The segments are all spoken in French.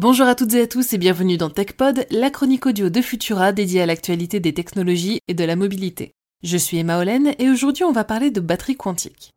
Bonjour à toutes et à tous et bienvenue dans TechPod, la chronique audio de Futura dédiée à l'actualité des technologies et de la mobilité. Je suis Emma Hollen et aujourd'hui on va parler de batterie quantique.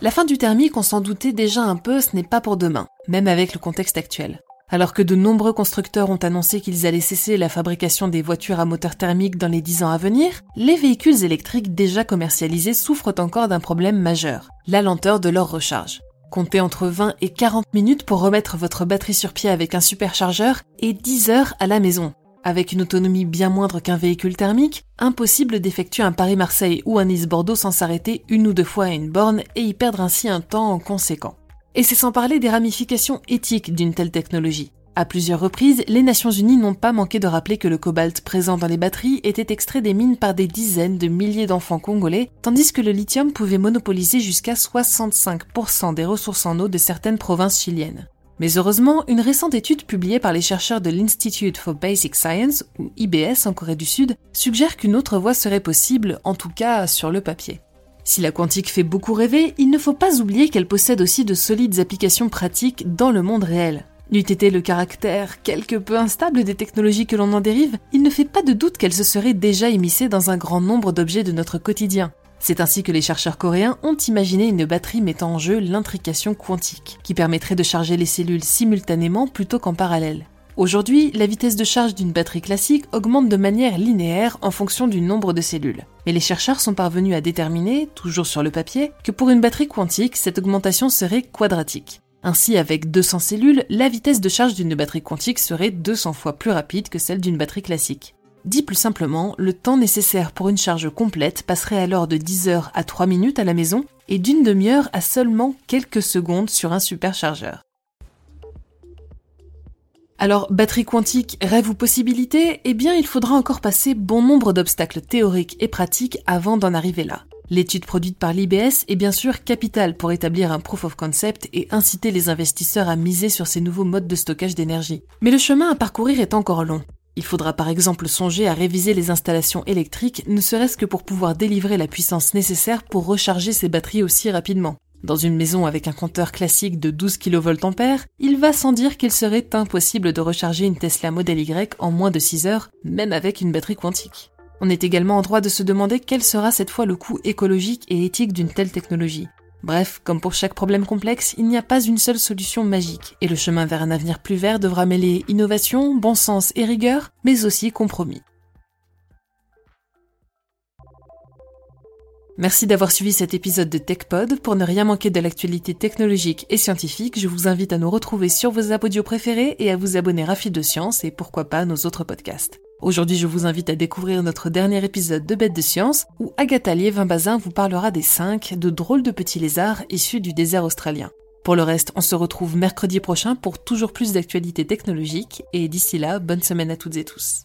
La fin du thermique, on s'en doutait déjà un peu, ce n'est pas pour demain, même avec le contexte actuel. Alors que de nombreux constructeurs ont annoncé qu'ils allaient cesser la fabrication des voitures à moteur thermique dans les 10 ans à venir, les véhicules électriques déjà commercialisés souffrent encore d'un problème majeur, la lenteur de leur recharge. Comptez entre 20 et 40 minutes pour remettre votre batterie sur pied avec un superchargeur et 10 heures à la maison. Avec une autonomie bien moindre qu'un véhicule thermique, impossible d'effectuer un Paris-Marseille ou un Nice-Bordeaux sans s'arrêter une ou deux fois à une borne et y perdre ainsi un temps conséquent. Et c'est sans parler des ramifications éthiques d'une telle technologie. À plusieurs reprises, les Nations Unies n'ont pas manqué de rappeler que le cobalt présent dans les batteries était extrait des mines par des dizaines de milliers d'enfants congolais, tandis que le lithium pouvait monopoliser jusqu'à 65% des ressources en eau de certaines provinces chiliennes. Mais heureusement, une récente étude publiée par les chercheurs de l'Institute for Basic Science, ou IBS en Corée du Sud, suggère qu'une autre voie serait possible, en tout cas sur le papier. Si la quantique fait beaucoup rêver, il ne faut pas oublier qu'elle possède aussi de solides applications pratiques dans le monde réel. N'eût été le caractère quelque peu instable des technologies que l'on en dérive, il ne fait pas de doute qu'elles se seraient déjà émissées dans un grand nombre d'objets de notre quotidien. C'est ainsi que les chercheurs coréens ont imaginé une batterie mettant en jeu l'intrication quantique, qui permettrait de charger les cellules simultanément plutôt qu'en parallèle. Aujourd'hui, la vitesse de charge d'une batterie classique augmente de manière linéaire en fonction du nombre de cellules. Mais les chercheurs sont parvenus à déterminer, toujours sur le papier, que pour une batterie quantique, cette augmentation serait quadratique. Ainsi, avec 200 cellules, la vitesse de charge d'une batterie quantique serait 200 fois plus rapide que celle d'une batterie classique. Dit plus simplement, le temps nécessaire pour une charge complète passerait alors de 10 heures à 3 minutes à la maison et d'une demi-heure à seulement quelques secondes sur un superchargeur. Alors, batterie quantique, rêve ou possibilité? Eh bien, il faudra encore passer bon nombre d'obstacles théoriques et pratiques avant d'en arriver là. L'étude produite par l'IBS est bien sûr capitale pour établir un proof of concept et inciter les investisseurs à miser sur ces nouveaux modes de stockage d'énergie. Mais le chemin à parcourir est encore long. Il faudra par exemple songer à réviser les installations électriques, ne serait-ce que pour pouvoir délivrer la puissance nécessaire pour recharger ces batteries aussi rapidement. Dans une maison avec un compteur classique de 12 kVA, il va sans dire qu'il serait impossible de recharger une Tesla Model Y en moins de 6 heures, même avec une batterie quantique. On est également en droit de se demander quel sera cette fois le coût écologique et éthique d'une telle technologie. Bref, comme pour chaque problème complexe, il n'y a pas une seule solution magique, et le chemin vers un avenir plus vert devra mêler innovation, bon sens et rigueur, mais aussi compromis. Merci d'avoir suivi cet épisode de TechPod. Pour ne rien manquer de l'actualité technologique et scientifique, je vous invite à nous retrouver sur vos audio préférés et à vous abonner à Fil de Science et pourquoi pas nos autres podcasts. Aujourd'hui, je vous invite à découvrir notre dernier épisode de Bêtes de Science, où Agatha Liévin-Bazin vous parlera des 5 de drôles de petits lézards issus du désert australien. Pour le reste, on se retrouve mercredi prochain pour toujours plus d'actualités technologiques, et d'ici là, bonne semaine à toutes et tous.